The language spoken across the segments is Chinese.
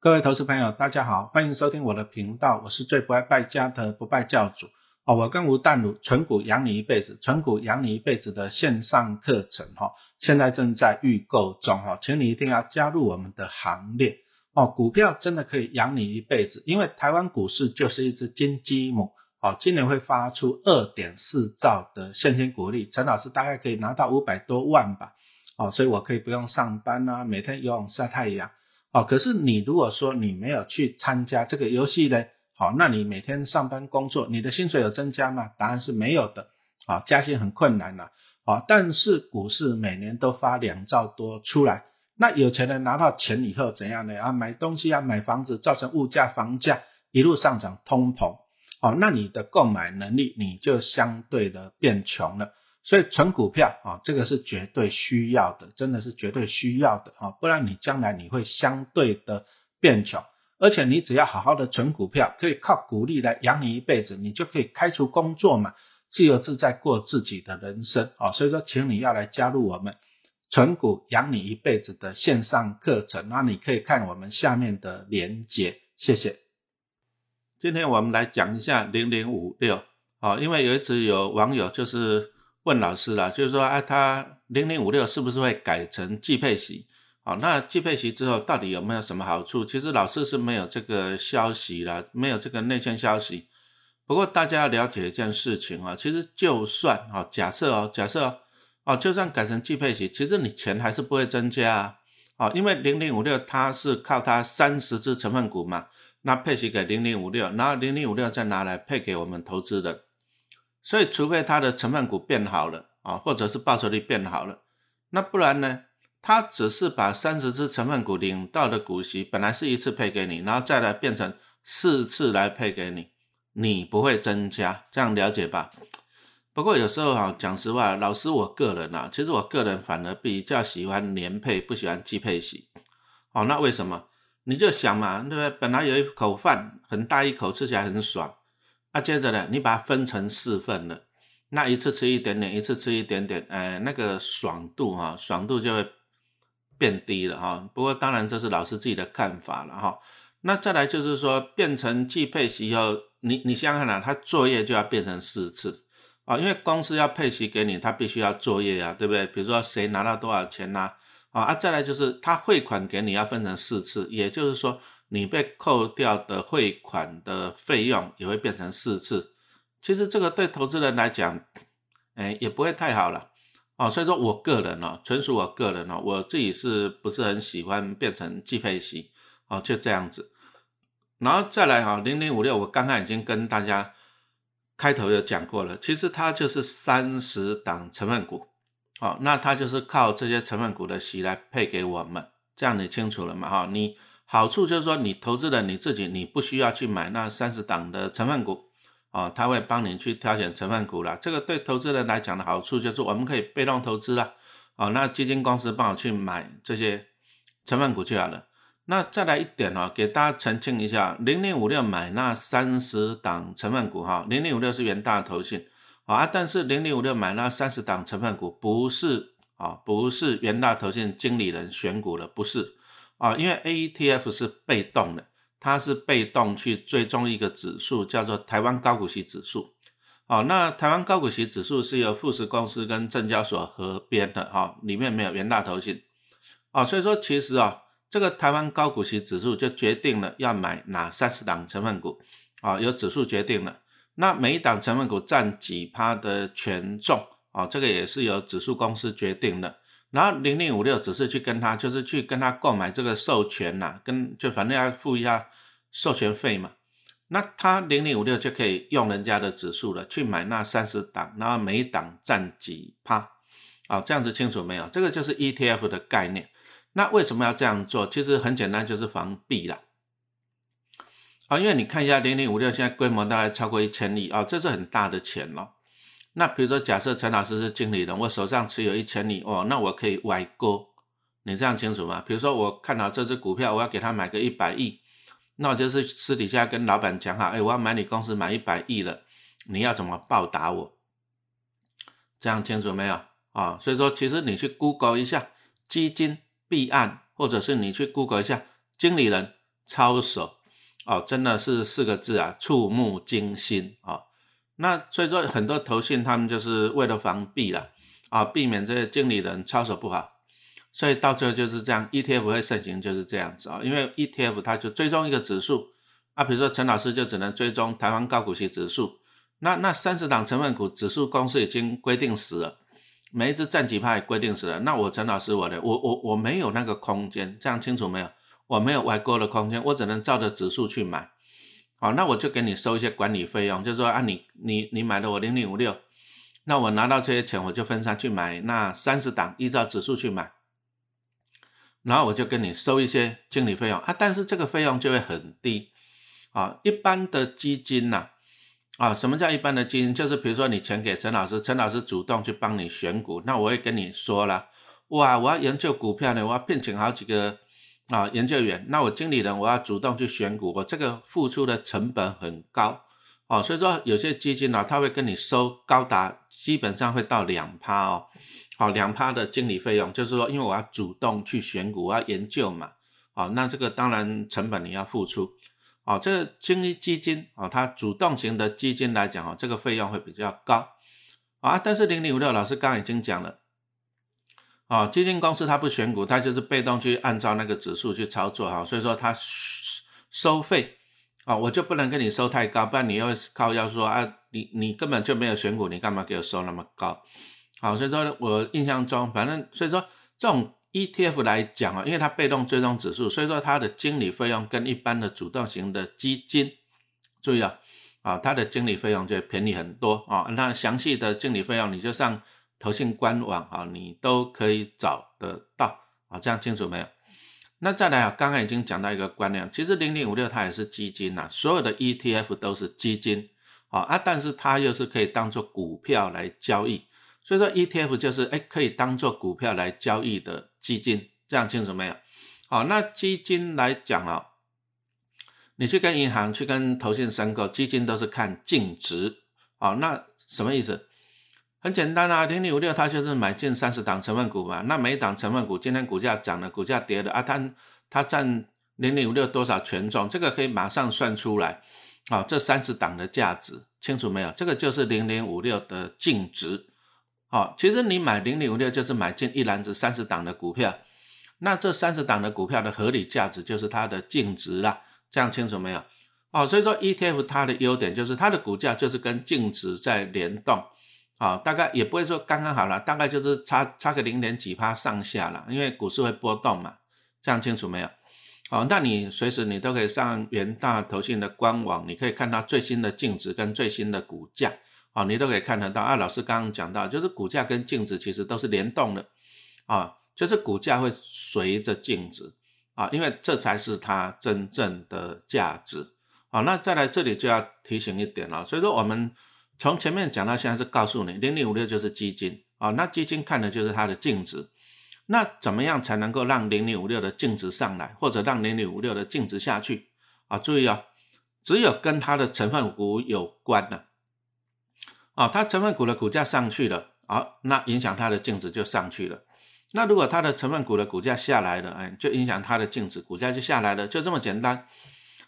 各位投资朋友，大家好，欢迎收听我的频道，我是最不爱败家的不败教主哦。我跟吴淡如存股养你一辈子，存股养你一辈子的线上课程哈，现在正在预购中哈，请你一定要加入我们的行列哦。股票真的可以养你一辈子，因为台湾股市就是一只金鸡母哦，今年会发出二点四兆的现金股利，陈老师大概可以拿到五百多万吧哦，所以我可以不用上班啊，每天游泳晒太阳。哦，可是你如果说你没有去参加这个游戏呢，好，那你每天上班工作，你的薪水有增加吗？答案是没有的，啊，加薪很困难了，啊，但是股市每年都发两兆多出来，那有钱人拿到钱以后怎样呢？啊，买东西啊，买房子，造成物价、房价一路上涨，通膨，哦，那你的购买能力你就相对的变穷了。所以存股票啊，这个是绝对需要的，真的是绝对需要的啊，不然你将来你会相对的变穷，而且你只要好好的存股票，可以靠股利来养你一辈子，你就可以开除工作嘛，自由自在过自己的人生啊。所以说，请你要来加入我们存股养你一辈子的线上课程，那你可以看我们下面的连接，谢谢。今天我们来讲一下零零五六啊，因为有一次有网友就是。问老师啦，就是说，啊，他零零五六是不是会改成季配息？好，那季配息之后到底有没有什么好处？其实老师是没有这个消息啦，没有这个内线消息。不过大家要了解一件事情啊，其实就算啊，假设哦，假设哦，就算改成季配息，其实你钱还是不会增加啊，啊，因为零零五六它是靠它三十只成分股嘛，那配息给零零五六，然后零零五六再拿来配给我们投资的。所以，除非它的成分股变好了啊，或者是报酬率变好了，那不然呢？它只是把三十只成分股领到的股息，本来是一次配给你，然后再来变成四次来配给你，你不会增加，这样了解吧？不过有时候哈，讲实话，老师我个人啊，其实我个人反而比较喜欢年配，不喜欢季配息。哦，那为什么？你就想嘛，对不对？本来有一口饭很大一口，吃起来很爽。那接着呢，你把它分成四份了，那一次吃一点点，一次吃一点点，哎，那个爽度哈，爽度就会变低了哈。不过当然这是老师自己的看法了哈。那再来就是说，变成季配息以后，你你想想看啊，他作业就要变成四次啊，因为公司要配息给你，他必须要作业呀，对不对？比如说谁拿到多少钱呐，啊啊，再来就是他汇款给你要分成四次，也就是说。你被扣掉的汇款的费用也会变成四次，其实这个对投资人来讲，哎，也不会太好了哦。所以说我个人呢，纯属我个人呢，我自己是不是很喜欢变成季配息哦，就这样子。然后再来哈，零零五六，我刚刚已经跟大家开头有讲过了，其实它就是三十档成分股，哦，那它就是靠这些成分股的息来配给我们，这样你清楚了吗？哈，你。好处就是说，你投资的你自己，你不需要去买那三十档的成分股，啊，他会帮你去挑选成分股了。这个对投资人来讲的好处就是，我们可以被动投资了，啊，那基金公司帮我去买这些成分股就好了。那再来一点哦，给大家澄清一下，零零五六买那三十档成分股哈，零零五六是元大投信啊，但是零零五六买那三十档成分股不是啊，不是元大投信经理人选股的，不是。啊，因为 A E T F 是被动的，它是被动去追踪一个指数，叫做台湾高股息指数。哦，那台湾高股息指数是由富时公司跟证交所合编的，哈，里面没有元大投信。哦，所以说其实啊，这个台湾高股息指数就决定了要买哪三十档成分股，啊，由指数决定了。那每一档成分股占几趴的权重，啊，这个也是由指数公司决定的。然后零零五六只是去跟他，就是去跟他购买这个授权呐，跟就反正要付一下授权费嘛。那他零零五六就可以用人家的指数了，去买那三十档，然后每一档占几趴，啊，这样子清楚没有？这个就是 ETF 的概念。那为什么要这样做？其实很简单，就是防弊了。啊，因为你看一下零零五六现在规模大概超过一千亿啊，这是很大的钱了。那比如说，假设陈老师是经理人，我手上持有一千亿哦，那我可以歪钩，你这样清楚吗？比如说，我看到这只股票，我要给他买个一百亿，那我就是私底下跟老板讲好，哎，我要买你公司买一百亿了，你要怎么报答我？这样清楚没有啊？所以说，其实你去 Google 一下基金弊案，或者是你去 Google 一下经理人，操守哦，真的是四个字啊，触目惊心啊。那所以说很多投信他们就是为了防避了啊，避免这些经理人操守不好，所以到最后就是这样，ETF 会盛行就是这样子啊，因为 ETF 它就追踪一个指数啊，比如说陈老师就只能追踪台湾高股息指数，那那三十档成分股指数公司已经规定死了，每一只占几派规定死了，那我陈老师我的我我我没有那个空间，这样清楚没有？我没有外购的空间，我只能照着指数去买。好，那我就给你收一些管理费用，就说啊，你你你买的我零零五六，那我拿到这些钱，我就分散去买那三十档，依照指数去买，然后我就跟你收一些经理费用啊，但是这个费用就会很低啊。一般的基金呐，啊，什么叫一般的基金？就是比如说你钱给陈老师，陈老师主动去帮你选股，那我会跟你说了，哇，我要研究股票呢，我要聘请好几个。啊，研究员，那我经理人我要主动去选股，我这个付出的成本很高哦，所以说有些基金呢，他会跟你收高达基本上会到两趴哦，好两趴的经理费用，就是说因为我要主动去选股，我要研究嘛，好，那这个当然成本你要付出，哦，这个经理基金啊，它主动型的基金来讲哦，这个费用会比较高啊，但是零零五六老师刚刚已经讲了。啊，基金公司它不选股，它就是被动去按照那个指数去操作哈，所以说它收费啊，我就不能跟你收太高，不然你又靠要说啊，你你根本就没有选股，你干嘛给我收那么高？好，所以说我印象中，反正所以说这种 ETF 来讲啊，因为它被动追踪指数，所以说它的经理费用跟一般的主动型的基金，注意啊，啊，它的经理费用就便宜很多啊。那详细的经理费用你就上。投信官网啊，你都可以找得到啊，这样清楚没有？那再来啊，刚刚已经讲到一个观念，其实零零五六它也是基金呐，所有的 ETF 都是基金啊啊，但是它又是可以当做股票来交易，所以说 ETF 就是哎可以当做股票来交易的基金，这样清楚没有？好，那基金来讲啊，你去跟银行去跟投信申购，基金都是看净值啊，那什么意思？很简单啊，零零五六它就是买进三十档成分股嘛，那每一档成分股今天股价涨了，股价跌了啊，它它占零零五六多少权重，这个可以马上算出来，啊，这三十档的价值清楚没有？这个就是零零五六的净值，好，其实你买零零五六就是买进一篮子三十档的股票，那这三十档的股票的合理价值就是它的净值了，这样清楚没有？哦，所以说 ETF 它的优点就是它的股价就是跟净值在联动。啊，大概也不会说刚刚好了，大概就是差差个零点几趴上下了，因为股市会波动嘛，这样清楚没有？好，那你随时你都可以上元大投信的官网，你可以看到最新的净值跟最新的股价，好，你都可以看得到。啊，老师刚刚讲到，就是股价跟净值其实都是联动的，啊，就是股价会随着净值，啊，因为这才是它真正的价值。好，那再来这里就要提醒一点了，所以说我们。从前面讲到现在是告诉你，零零五六就是基金啊，那基金看的就是它的净值，那怎么样才能够让零零五六的净值上来，或者让零零五六的净值下去啊？注意啊，只有跟它的成分股有关的啊，它成分股的股价上去了啊，那影响它的净值就上去了。那如果它的成分股的股价下来了，哎，就影响它的净值，股价就下来了，就这么简单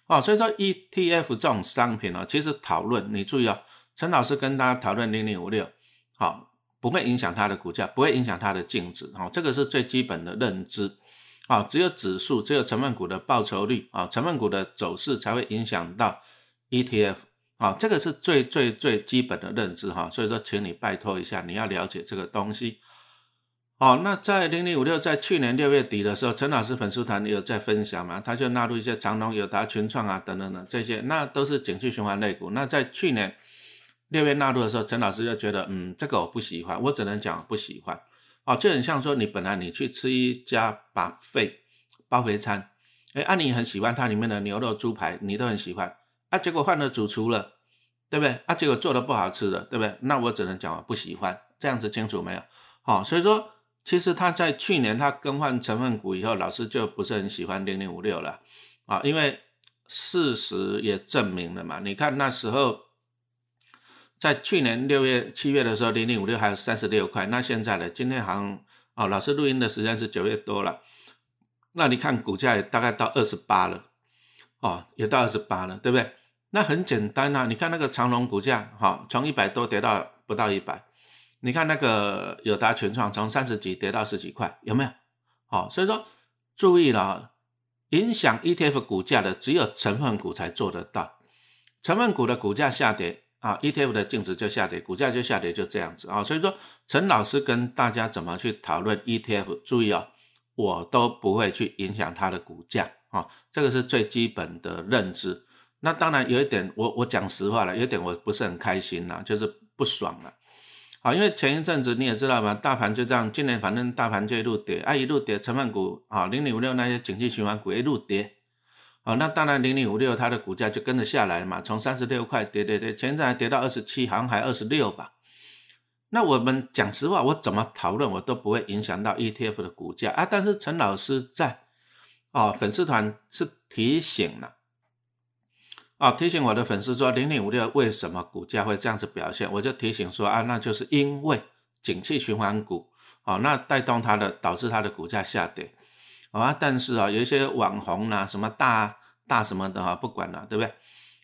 啊。所以说 ETF 这种商品呢，其实讨论你注意啊。陈老师跟大家讨论零零五六，好，不会影响它的股价，不会影响它的净值，好，这个是最基本的认知，啊，只有指数，只有成分股的报酬率，啊，成分股的走势才会影响到 ETF，啊，这个是最最最基本的认知，哈，所以说，请你拜托一下，你要了解这个东西，好，那在零零五六在去年六月底的时候，陈老师粉丝团有在分享嘛，他就纳入一些长隆、友达、群创啊等等的这些，那都是景气循环类股，那在去年。六月纳入的时候，陈老师就觉得，嗯，这个我不喜欢，我只能讲不喜欢，哦，就很像说你本来你去吃一家把费包肥餐，哎，啊你很喜欢它里面的牛肉猪排，你都很喜欢，啊，结果换了主厨了，对不对？啊，结果做的不好吃的，对不对？那我只能讲不喜欢，这样子清楚没有？好，所以说其实他在去年他更换成分股以后，老师就不是很喜欢零零五六了，啊，因为事实也证明了嘛，你看那时候。在去年六月、七月的时候，零零五六还有三十六块。那现在呢？今天好像哦，老师录音的时间是九月多了。那你看股价也大概到二十八了。哦，也到二十八了，对不对？那很简单啊，你看那个长隆股价，哈，从一百多跌到不到一百。你看那个友达全创从三十几跌到十几块，有没有？好，所以说注意了，影响 ETF 股价的只有成分股才做得到。成分股的股价下跌啊，ETF 的净值就下跌，股价就下跌，就这样子啊。所以说陈老师跟大家怎么去讨论 ETF，注意哦，我都不会去影响它的股价啊，这个是最基本的认知。那当然有一点，我我讲实话了，有点我不是很开心呐，就是不爽了。好，因为前一阵子你也知道嘛，大盘就这样，今年反正大盘就一路跌，啊一路跌，成分股啊零零五六那些景气循环股一路跌，好，那当然零零五六它的股价就跟着下来了嘛，从三十六块跌跌跌，前阵还跌到二十七，好像还二十六吧。那我们讲实话，我怎么讨论我都不会影响到 ETF 的股价啊。但是陈老师在啊粉丝团是提醒了。啊，提醒我的粉丝说，零零五六为什么股价会这样子表现？我就提醒说啊，那就是因为景气循环股，啊，那带动它的，导致它的股价下跌，啊，但是啊，有一些网红啊，什么大大什么的哈，不管了，对不对？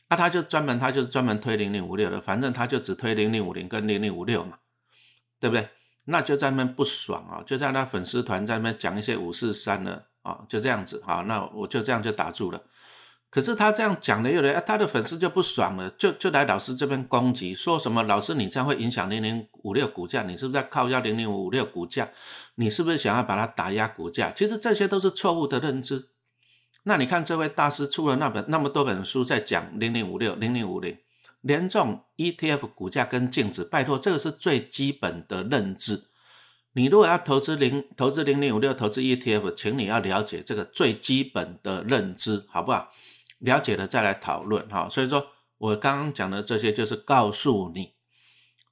那他就专门，他就是专门推零零五六的，反正他就只推零零五零跟零零五六嘛，对不对？那就在那边不爽啊，就在那粉丝团在那边讲一些五四三的啊，就这样子啊，那我就这样就打住了。可是他这样讲的，有人他的粉丝就不爽了，就就来老师这边攻击，说什么老师你这样会影响零零五六股价，你是不是在靠幺零零五六股价？你是不是想要把它打压股价？其实这些都是错误的认知。那你看这位大师出了那本那么多本书在讲零零五六、零零五零，连这种 ETF 股价跟净值，拜托这个是最基本的认知。你如果要投资零投资零零五六投资 ETF，请你要了解这个最基本的认知，好不好？了解了再来讨论哈，所以说我刚刚讲的这些就是告诉你，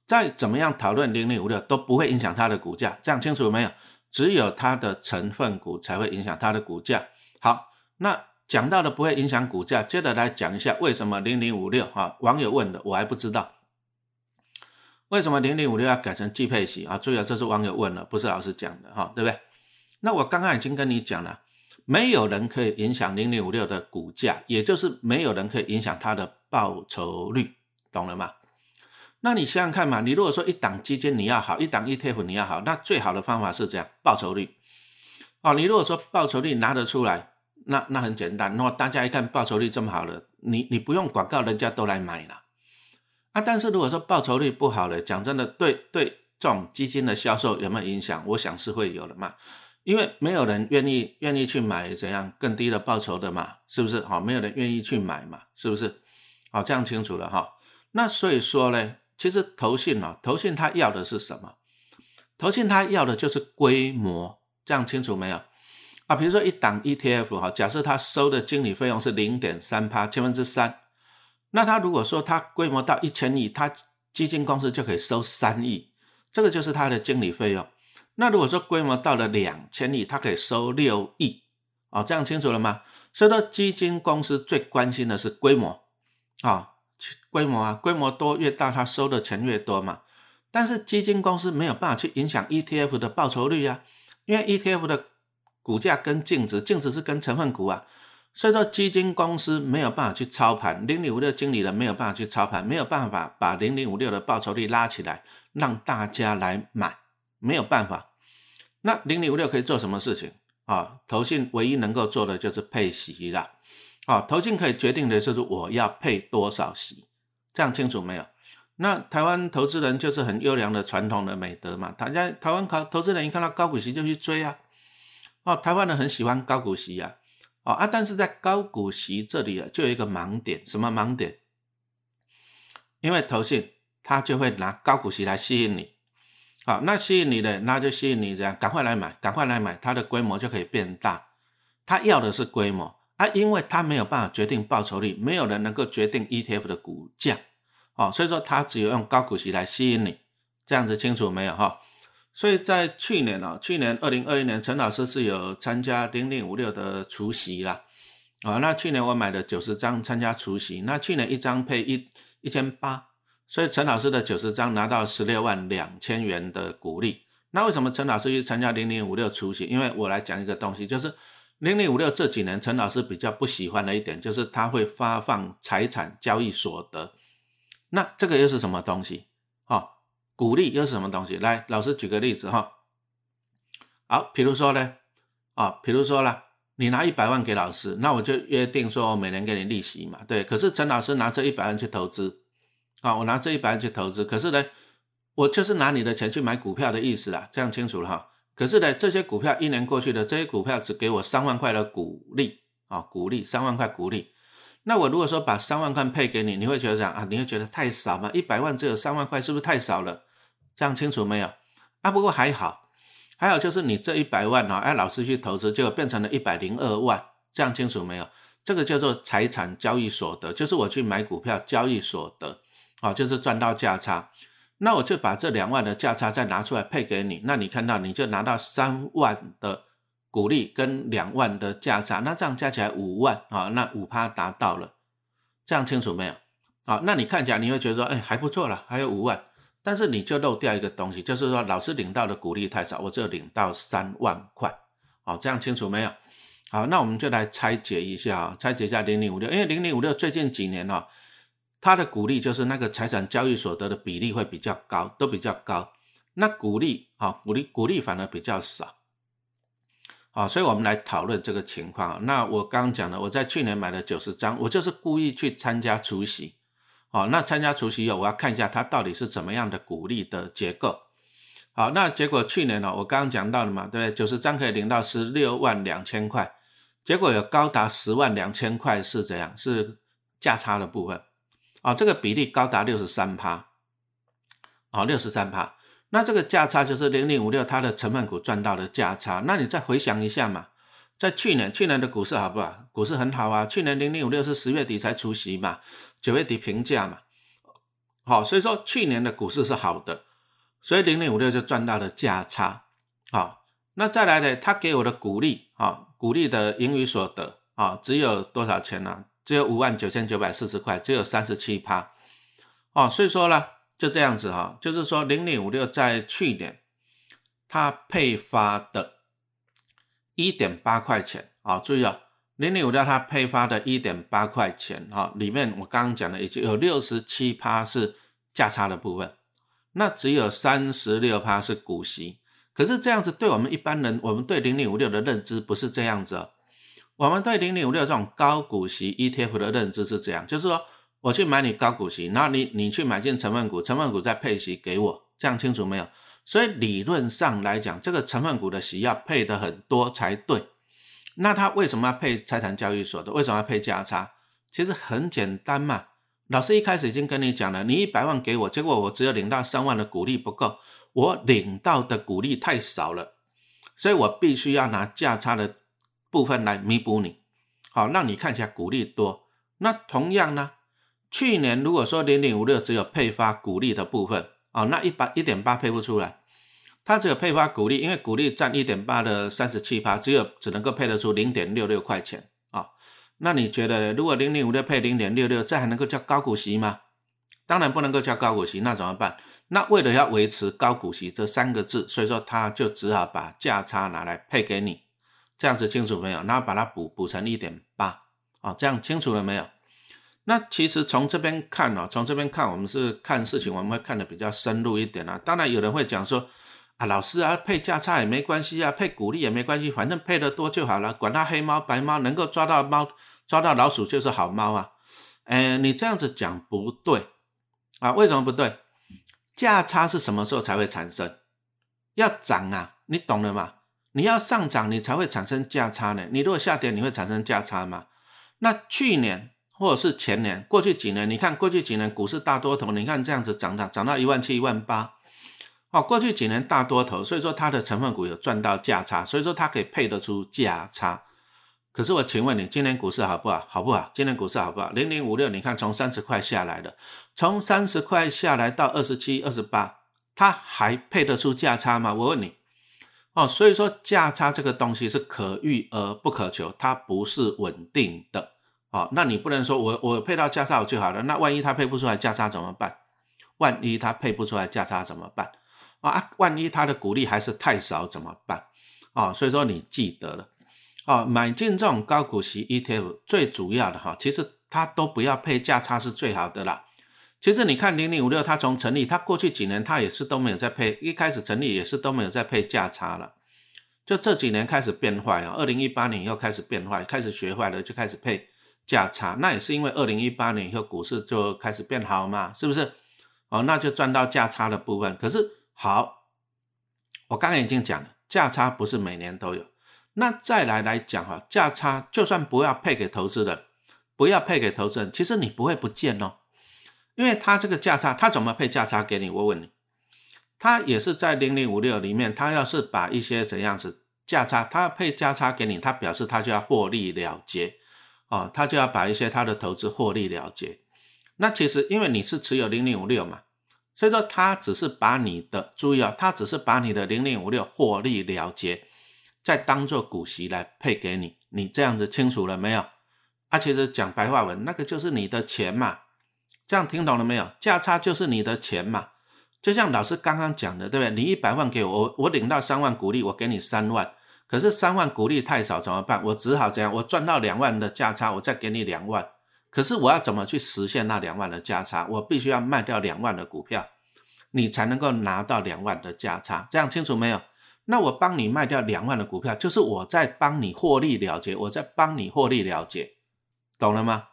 再怎么样讨论零零五六都不会影响它的股价，这样清楚没有？只有它的成分股才会影响它的股价。好，那讲到的不会影响股价，接着来讲一下为什么零零五六哈，网友问的我还不知道，为什么零零五六要改成季配息啊？注意啊，这是网友问了，不是老师讲的哈，对不对？那我刚刚已经跟你讲了。没有人可以影响零零五六的股价，也就是没有人可以影响它的报酬率，懂了吗？那你想想看嘛，你如果说一档基金你要好，一档 ETF 你要好，那最好的方法是这样，报酬率。哦，你如果说报酬率拿得出来，那那很简单，那大家一看报酬率这么好了，你你不用广告，人家都来买了。啊，但是如果说报酬率不好了，讲真的，对对，这种基金的销售有没有影响？我想是会有的嘛。因为没有人愿意愿意去买怎样更低的报酬的嘛，是不是？好，没有人愿意去买嘛，是不是？好，这样清楚了哈。那所以说呢，其实投信哦，投信他要的是什么？投信他要的就是规模，这样清楚没有？啊，比如说一档 ETF 哈，假设他收的经理费用是零点三趴千分之三，那他如果说他规模到一千亿，他基金公司就可以收三亿，这个就是他的经理费用。那如果说规模到了两千亿，它可以收六亿，哦，这样清楚了吗？所以说基金公司最关心的是规模，啊，规模啊，规模多越大，它收的钱越多嘛。但是基金公司没有办法去影响 ETF 的报酬率啊，因为 ETF 的股价跟净值，净值是跟成分股啊，所以说基金公司没有办法去操盘，零零五六经理人没有办法去操盘，没有办法把零零五六的报酬率拉起来，让大家来买。没有办法，那零零五六可以做什么事情啊？投信唯一能够做的就是配息了，啊，投信可以决定的就是我要配多少息，这样清楚没有？那台湾投资人就是很优良的传统的美德嘛，大家台湾考投资人一看到高股息就去追啊，哦，台湾人很喜欢高股息啊，哦啊，但是在高股息这里啊，就有一个盲点，什么盲点？因为投信他就会拿高股息来吸引你。好，那吸引你的，那就吸引你这样，赶快来买，赶快来买，它的规模就可以变大。他要的是规模啊，因为他没有办法决定报酬率，没有人能够决定 ETF 的股价，哦，所以说他只有用高股息来吸引你，这样子清楚没有哈？所以在去年哦，去年二零二一年，陈老师是有参加零零五六的除息啦，啊，那去年我买了九十张参加除息，那去年一张配一一千八。所以陈老师的九十张拿到十六万两千元的股利。那为什么陈老师去参加零零五六出席？因为我来讲一个东西，就是零零五六这几年陈老师比较不喜欢的一点就是他会发放财产交易所得，那这个又是什么东西？哦，股利又是什么东西？来，老师举个例子哈。好，比如说呢，啊，比如说啦，你拿一百万给老师，那我就约定说我每年给你利息嘛，对。可是陈老师拿这一百万去投资，啊，我拿这一百万去投资，可是呢，我就是拿你的钱去买股票的意思啦，这样清楚了哈。可是呢，这些股票一年过去了，这些股票只给我三万块的股利啊，股利三万块股利。那我如果说把三万块配给你，你会觉得讲啊，你会觉得太少吗？一百万只有三万块，是不是太少了？这样清楚没有？啊，不过还好，还有就是你这一百万啊，哎，老师去投资，就变成了一百零二万，这样清楚没有？这个叫做财产交易所得，就是我去买股票交易所得，好，就是赚到价差。那我就把这两万的价差再拿出来配给你，那你看到你就拿到三万的股利跟两万的价差，那这样加起来五万啊，那五趴达到了，这样清楚没有？啊，那你看起来你会觉得说，哎，还不错了，还有五万，但是你就漏掉一个东西，就是说老师领到的股利太少，我只有领到三万块，好，这样清楚没有？好，那我们就来拆解一下，拆解一下零零五六，因为零零五六最近几年哦。它的股利就是那个财产交易所得的比例会比较高，都比较高。那股利啊，股利股利反而比较少。啊，所以我们来讨论这个情况。那我刚刚讲了，我在去年买了九十张，我就是故意去参加除息。好，那参加除息以后，我要看一下它到底是怎么样的股利的结构。好，那结果去年呢，我刚刚讲到了嘛，对不对？九十张可以领到十六万两千块，结果有高达十万两千块是怎样？是价差的部分。啊，这个比例高达六十三趴，啊，六十三趴。那这个价差就是零零五六它的成分股赚到的价差。那你再回想一下嘛，在去年，去年的股市好不好？股市很好啊。去年零零五六是十月底才出席嘛，九月底评价嘛，好，所以说去年的股市是好的，所以零零五六就赚到了价差。好，那再来呢，他给我的股利啊，股利的盈余所得啊，只有多少钱呢？只有五万九千九百四十块，只有三十七趴。哦，所以说呢，就这样子哈，就是说零零五六在去年它配发的一点八块钱。啊，注意啊，零零五六它配发的一点八块钱哈，里面我刚刚讲的已经有六十七趴是价差的部分，那只有三十六趴是股息，可是这样子对我们一般人，我们对零零五六的认知不是这样子哦。我们对零零五六这种高股息 ETF 的认知是这样，就是说我去买你高股息，然后你你去买进成分股，成分股再配息给我，这样清楚没有？所以理论上来讲，这个成分股的息要配的很多才对。那他为什么要配财产交易所的？为什么要配价差？其实很简单嘛。老师一开始已经跟你讲了，你一百万给我，结果我只有领到三万的股利不够，我领到的股利太少了，所以我必须要拿价差的。部分来弥补你，好让你看起来股利多。那同样呢，去年如果说零点五六只有配发股利的部分啊，那一百一点八配不出来，它只有配发股利，因为股利占一点八的三十七趴，只有只能够配得出零点六六块钱啊。那你觉得如果零点五六配零点六六，这还能够叫高股息吗？当然不能够叫高股息，那怎么办？那为了要维持高股息这三个字，所以说他就只好把价差拿来配给你。这样子清楚没有？然后把它补补成一点八啊，这样清楚了没有？那其实从这边看哦，从这边看，我们是看事情，我们会看的比较深入一点啊。当然有人会讲说啊，老师啊，配价差也没关系啊，配股利也没关系，反正配的多就好了，管它黑猫白猫，能够抓到猫抓到老鼠就是好猫啊。哎，你这样子讲不对啊？为什么不对？价差是什么时候才会产生？要涨啊，你懂了吗？你要上涨，你才会产生价差呢。你如果下跌，你会产生价差吗？那去年或者是前年，过去几年，你看过去几年股市大多头，你看这样子涨到涨到一万七、一万八，哦，过去几年大多头，所以说它的成分股有赚到价差，所以说它可以配得出价差。可是我请问你，今年股市好不好？好不好？今年股市好不好？零零五六，你看从三十块下来的，从三十块下来到二十七、二十八，它还配得出价差吗？我问你。哦，所以说价差这个东西是可遇而不可求，它不是稳定的。哦，那你不能说我我配到价差就好了，那万一它配不出来价差怎么办？万一它配不出来价差怎么办？啊，万一它的股利还是太少怎么办？啊，所以说你记得了。哦，买进这种高股息 ETF 最主要的哈，其实它都不要配价差是最好的啦。其实你看零零五六，它从成立，它过去几年它也是都没有在配，一开始成立也是都没有在配价差了，就这几年开始变坏啊，二零一八年又开始变坏，开始学坏了就开始配价差，那也是因为二零一八年以后股市就开始变好嘛，是不是？哦，那就赚到价差的部分。可是好，我刚刚已经讲了，价差不是每年都有。那再来来讲哈，价差就算不要配给投资人，不要配给投资人，其实你不会不见哦。因为它这个价差，它怎么配价差给你？我问你，它也是在零零五六里面，它要是把一些怎样子价差，它配价差给你，它表示它就要获利了结，哦，它就要把一些它的投资获利了结。那其实因为你是持有零零五六嘛，所以说它只是把你的注意啊，它只是把你的零零五六获利了结，再当做股息来配给你，你这样子清楚了没有？啊，其实讲白话文，那个就是你的钱嘛。这样听懂了没有？价差就是你的钱嘛，就像老师刚刚讲的，对不对？你一百万给我，我领到三万股利，我给你三万，可是三万股利太少怎么办？我只好怎样？我赚到两万的价差，我再给你两万。可是我要怎么去实现那两万的价差？我必须要卖掉两万的股票，你才能够拿到两万的价差。这样清楚没有？那我帮你卖掉两万的股票，就是我在帮你获利了结，我在帮你获利了结，懂了吗？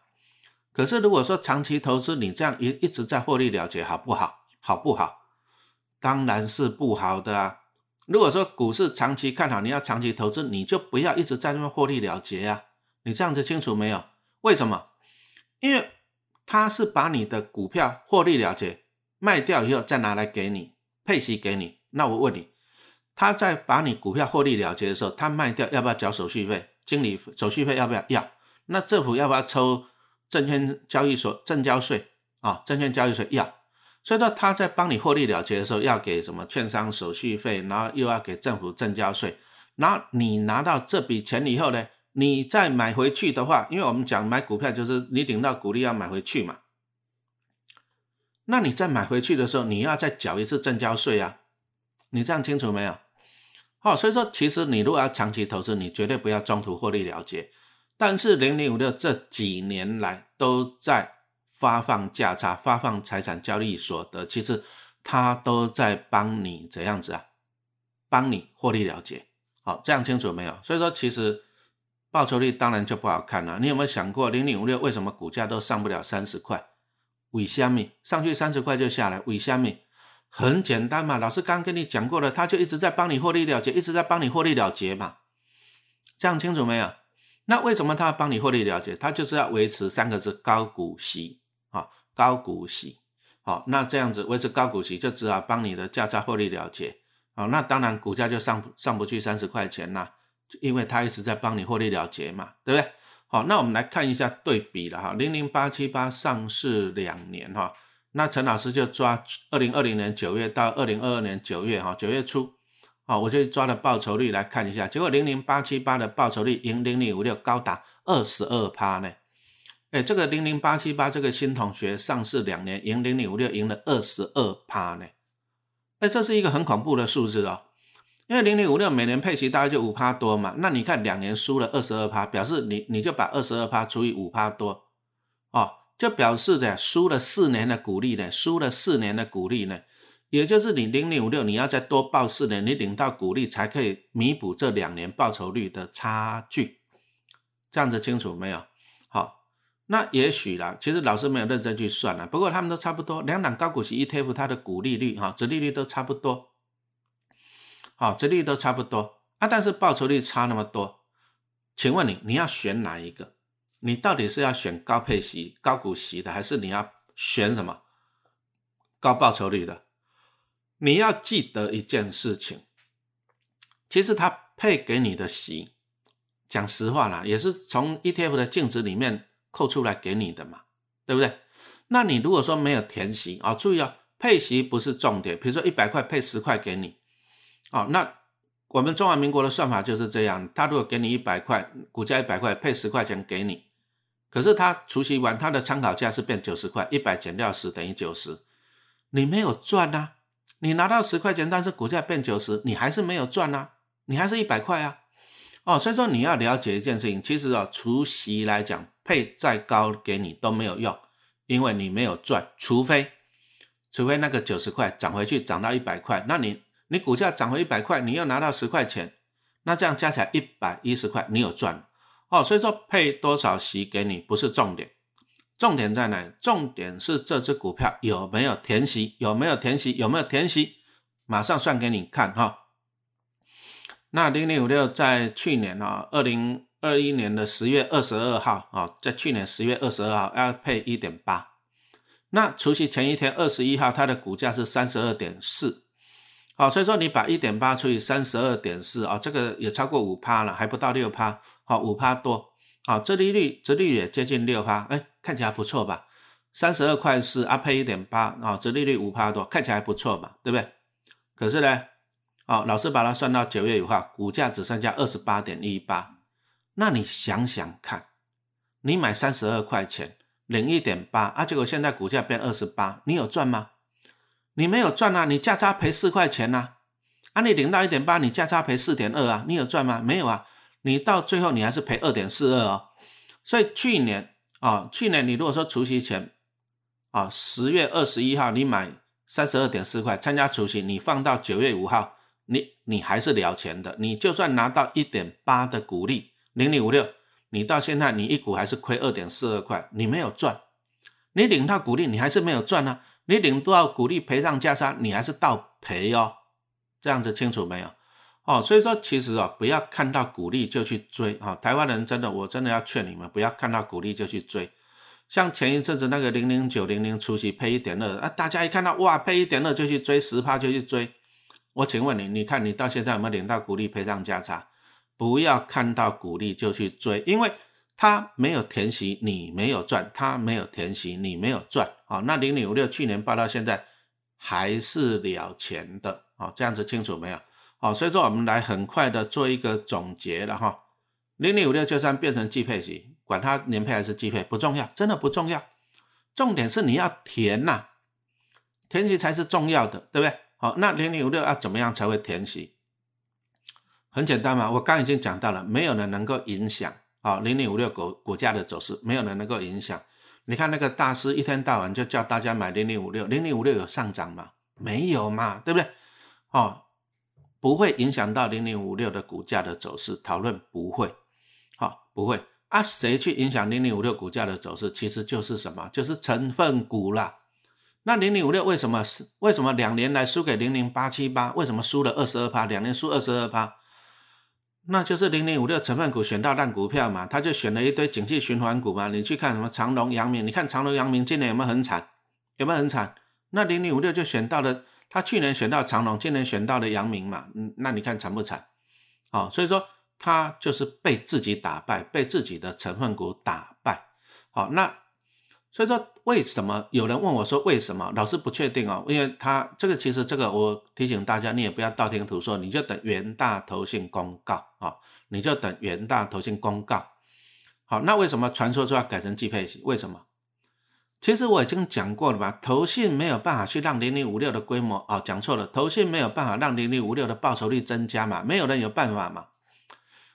可是如果说长期投资，你这样一一直在获利了结，好不好？好不好？当然是不好的啊！如果说股市长期看好，你要长期投资，你就不要一直在那边获利了结啊！你这样子清楚没有？为什么？因为他是把你的股票获利了结卖掉以后，再拿来给你配息给你。那我问你，他在把你股票获利了结的时候，他卖掉要不要缴手续费？经理手续费要不要？要。那政府要不要抽？证券交易所证交税啊，证券交易税要，所以说他在帮你获利了结的时候，要给什么券商手续费，然后又要给政府证交税，然后你拿到这笔钱以后呢，你再买回去的话，因为我们讲买股票就是你领到股利要买回去嘛，那你再买回去的时候，你要再缴一次证交税啊，你这样清楚没有？好，所以说其实你如果要长期投资，你绝对不要中途获利了结。但是零零五六这几年来都在发放价差、发放财产交易所得，其实它都在帮你怎样子啊？帮你获利了结。好，这样清楚没有？所以说，其实报酬率当然就不好看了。你有没有想过，零零五六为什么股价都上不了三十块？尾虾米上去三十块就下来，尾虾米很简单嘛。老师刚跟你讲过了，他就一直在帮你获利了结，一直在帮你获利了结嘛。这样清楚没有？那为什么他要帮你获利了结？他就是要维持三个字高股息啊，高股息。好，那这样子维持高股息，就只好帮你的价差获利了结。好，那当然股价就上上不去三十块钱啦，因为他一直在帮你获利了结嘛，对不对？好，那我们来看一下对比了哈，零零八七八上市两年哈，那陈老师就抓二零二零年九月到二零二二年九月哈，九月初。好，我就抓了报酬率来看一下，结果零零八七八的报酬率赢零零五六高达二十二趴呢。哎，这个零零八七八这个新同学上市两年赢零零五六赢了二十二趴呢。哎，这是一个很恐怖的数字哦。因为零零五六每年配息大概就五趴多嘛，那你看两年输了二十二趴，表示你你就把二十二趴除以五趴多，哦，就表示的输了四年的股利呢，输了四年的股利呢。也就是你零零五六，你要再多报四年，你领到股利才可以弥补这两年报酬率的差距，这样子清楚没有？好，那也许啦，其实老师没有认真去算了，不过他们都差不多，两档高股息 ETF 它的股利率哈，折利率都差不多，好，折利率都差不多啊，但是报酬率差那么多，请问你你要选哪一个？你到底是要选高配息、高股息的，还是你要选什么高报酬率的？你要记得一件事情，其实它配给你的息，讲实话啦，也是从 ETF 的净值里面扣出来给你的嘛，对不对？那你如果说没有填息啊，注意啊，配息不是重点。比如说一百块配十块给你，哦，那我们中华民国的算法就是这样，他如果给你一百块，股价一百块配十块钱给你，可是他除息完，他的参考价是变九十块，一百减掉十等于九十，你没有赚啊。你拿到十块钱，但是股价变九十，你还是没有赚啊，你还是一百块啊。哦，所以说你要了解一件事情，其实啊，除息来讲，配再高给你都没有用，因为你没有赚，除非除非那个九十块涨回去涨到一百块，那你你股价涨回一百块，你又拿到十块钱，那这样加起来一百一十块，你有赚哦。所以说配多少息给你不是重点，重点在哪？重点是这只股票有没有填息，有没有填息，有没有填息，马上算给你看哈。那零零五六在去年啊，二零二一年的十月二十二号啊，在去年十月二十二号要配一点八，那除夕前一天二十一号，它的股价是三十二点四，好，所以说你把一点八除以三十二点四啊，这个也超过五趴了，还不到六趴，好，五趴多，好，这利率，折率也接近六趴，哎，看起来不错吧？三十二块四啊，配一点八啊，这利率五趴多，看起来不错嘛，对不对？可是呢？哦，老师把它算到九月五号，股价只剩下二十八点一八。那你想想看，你买三十二块钱，领一点八啊，结果现在股价变二十八，你有赚吗？你没有赚啊，你价差赔四块钱呐。啊，你领到一点八，你价差赔四点二啊，你有赚吗？没有啊，你到最后你还是赔二点四二哦。所以去年啊，去年你如果说除夕前啊，十月二十一号你买三十二点四块参加除夕，你放到九月五号。你你还是了钱的，你就算拿到一点八的股利，零零五六，你到现在你一股还是亏二点四二块，你没有赚，你领到股利你还是没有赚呢，你领到股利赔上加差，你还是倒赔哦，这样子清楚没有？哦，所以说其实哦，不要看到股利就去追啊，台湾人真的，我真的要劝你们不要看到股利就去追，像前一阵子那个零零九零零出息赔一点二啊，大家一看到哇配一点二就去追十趴就去追。我请问你，你看你到现在有没有领到股利赔偿价差？不要看到股利就去追，因为它没有填息，你没有赚；它没有填息，你没有赚。好，那零零五六去年报到现在还是了钱的。好，这样子清楚没有？好，所以说我们来很快的做一个总结了哈。零零五六就算变成季配息，管它年配还是季配不重要，真的不重要。重点是你要填呐，填息才是重要的，对不对？好，那零零五六要怎么样才会填息？很简单嘛，我刚已经讲到了，没有人能够影响啊零零五六股股价的走势，没有人能够影响。你看那个大师一天到晚就叫大家买零零五六，零零五六有上涨吗？没有嘛，对不对？哦，不会影响到零零五六的股价的走势，讨论不会，好，不会啊？谁去影响零零五六股价的走势？其实就是什么？就是成分股啦。那零零五六为什么是为什么两年来输给零零八七八？为什么输了二十二趴？两年输二十二趴，那就是零零五六成分股选到烂股票嘛？他就选了一堆景气循环股嘛？你去看什么长隆、阳明？你看长隆、阳明今年有没有很惨？有没有很惨？那零零五六就选到了，他去年选到长隆，今年选到了阳明嘛？嗯，那你看惨不惨？好，所以说他就是被自己打败，被自己的成分股打败。好，那。所以说，为什么有人问我说为什么？老师不确定哦，因为他这个其实这个我提醒大家，你也不要道听途说，你就等元大投信公告啊，你就等元大投信公告。好，那为什么传说说要改成季配息？为什么？其实我已经讲过了吧，投信没有办法去让零零五六的规模哦，讲错了，投信没有办法让零零五六的报酬率增加嘛，没有人有办法嘛。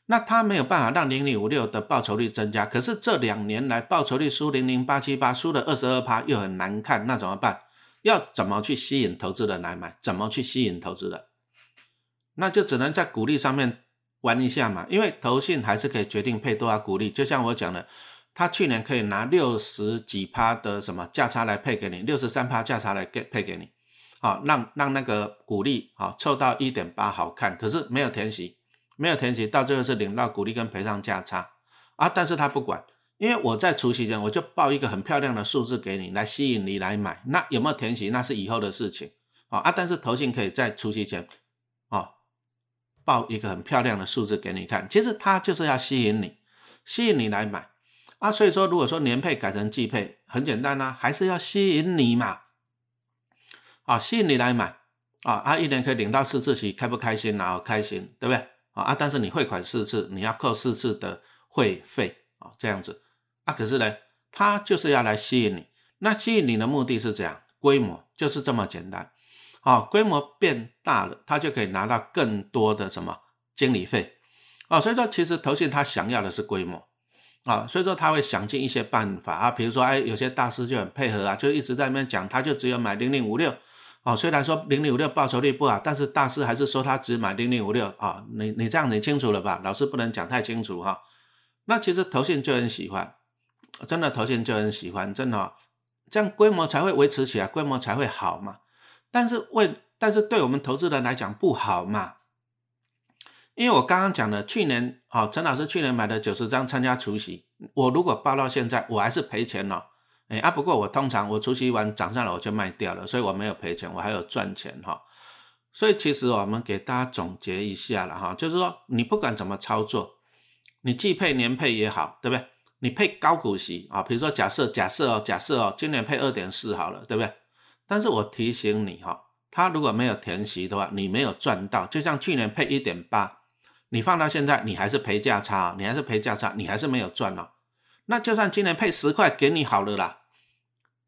那他没有办法让零零五六的报酬率增加，可是这两年来报酬率输零零八七八，输了二十二趴，又很难看，那怎么办？要怎么去吸引投资人来买？怎么去吸引投资人？那就只能在股利上面玩一下嘛，因为投信还是可以决定配多少股利。就像我讲的，他去年可以拿六十几趴的什么价差来配给你，六十三趴价差来给配给你，好让让那个股利好凑到一点八好看，可是没有填息。没有填息，到最后是领到股利跟赔偿价差啊！但是他不管，因为我在除夕前我就报一个很漂亮的数字给你，来吸引你来买。那有没有填息，那是以后的事情啊！啊，但是投信可以在除夕前啊报一个很漂亮的数字给你看，其实他就是要吸引你，吸引你来买啊！所以说，如果说年配改成季配，很简单呐，还是要吸引你嘛，啊，吸引你来买啊！啊，一年可以领到四次息，开不开心啊？开心，对不对？啊，但是你汇款四次，你要扣四次的会费啊，这样子啊，可是呢，他就是要来吸引你，那吸引你的目的是这样，规模就是这么简单，啊，规模变大了，他就可以拿到更多的什么经理费，哦，所以说其实投信他想要的是规模啊，所以说他会想尽一些办法啊，比如说哎，有些大师就很配合啊，就一直在那边讲，他就只有买零零五六啊，虽然说零零五六报酬率不好，但是大师还是说他只买零零五六啊，你你这样你清楚了吧？老师不能讲太清楚哈。那其实投信就很喜欢，真的投信就很喜欢，真的这样规模才会维持起来，规模才会好嘛。但是为但是对我们投资人来讲不好嘛。因为我刚刚讲的，去年啊，陈老师去年买的九十张参加除夕，我如果报到现在，我还是赔钱了。哎啊，不过我通常我除夕完涨上来我就卖掉了，所以我没有赔钱，我还有赚钱哈。所以其实我们给大家总结一下了哈，就是说你不管怎么操作，你季配年配也好，对不对？你配高股息啊，比如说假设假设哦，假设哦，今年配二点四好了，对不对？但是我提醒你哈，它如果没有填息的话，你没有赚到，就像去年配一点八。你放到现在，你还是赔价差，你还是赔价差，你还是没有赚哦。那就算今年配十块给你好了啦，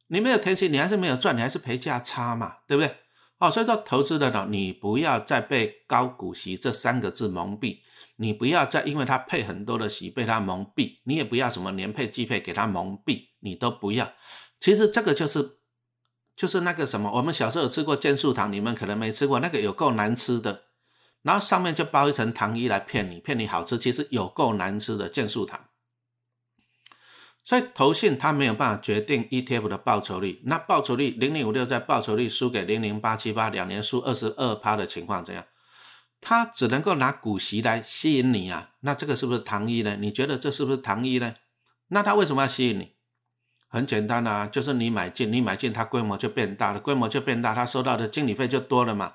你没有填息，你还是没有赚，你还是赔价差嘛，对不对？哦，所以说投资的呢，你不要再被高股息这三个字蒙蔽，你不要再因为它配很多的息被它蒙蔽，你也不要什么年配季配给它蒙蔽，你都不要。其实这个就是就是那个什么，我们小时候吃过健素糖，你们可能没吃过，那个有够难吃的。然后上面就包一层糖衣来骗你，骗你好吃，其实有够难吃的健素糖。所以投信它没有办法决定 ETF 的报酬率，那报酬率零零五六在报酬率输给零零八七八两年输二十二趴的情况怎样？它只能够拿股息来吸引你啊，那这个是不是糖衣呢？你觉得这是不是糖衣呢？那它为什么要吸引你？很简单啊，就是你买进，你买进它规模就变大了，规模就变大，它收到的经理费就多了嘛。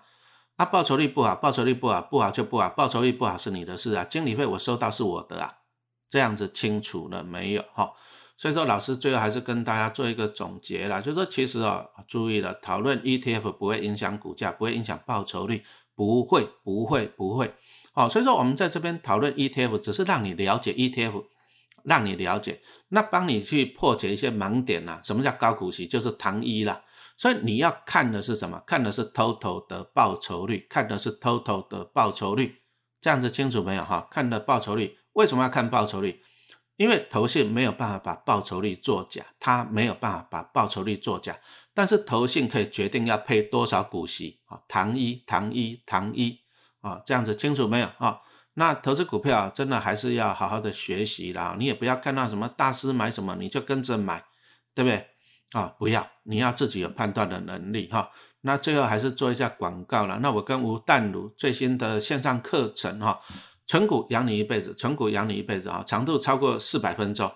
啊，报酬率不好，报酬率不好，不好就不好，报酬率不好是你的事啊，经理费我收到是我的啊，这样子清楚了没有？哈，所以说老师最后还是跟大家做一个总结啦，就是说其实啊，注意了，讨论 ETF 不会影响股价，不会影响报酬率，不会，不会，不会，好，所以说我们在这边讨论 ETF，只是让你了解 ETF，让你了解，那帮你去破解一些盲点呐，什么叫高股息，就是糖衣啦。所以你要看的是什么？看的是 total 的报酬率，看的是 total 的报酬率，这样子清楚没有哈？看的报酬率，为什么要看报酬率？因为投信没有办法把报酬率作假，它没有办法把报酬率作假，但是投信可以决定要配多少股息啊，糖一糖一糖一啊，这样子清楚没有啊？那投资股票真的还是要好好的学习啦，你也不要看到什么大师买什么你就跟着买，对不对？啊，不要，你要自己有判断的能力哈。那最后还是做一下广告了。那我跟吴淡如最新的线上课程哈，存股养你一辈子，存股养你一辈子啊，长度超过四百分钟，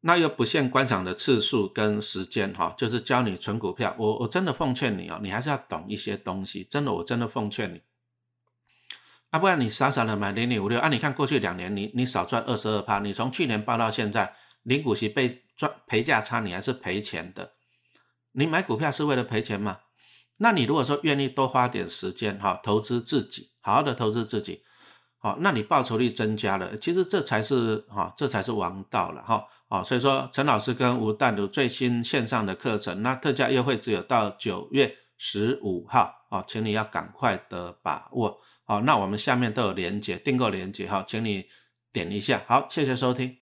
那又不限观赏的次数跟时间哈，就是教你存股票。我我真的奉劝你哦，你还是要懂一些东西，真的，我真的奉劝你。啊，不然你傻傻的买零零五六啊，你看过去两年你你少赚二十二趴，你从去年报到现在。零股息被赚赔价差，你还是赔钱的。你买股票是为了赔钱吗？那你如果说愿意多花点时间哈，投资自己，好好的投资自己，好，那你报酬率增加了，其实这才是哈，这才是王道了哈。哦，所以说陈老师跟吴淡如最新线上的课程，那特价优惠只有到九月十五号哦，请你要赶快的把握。好，那我们下面都有连接订购连接哈，请你点一下。好，谢谢收听。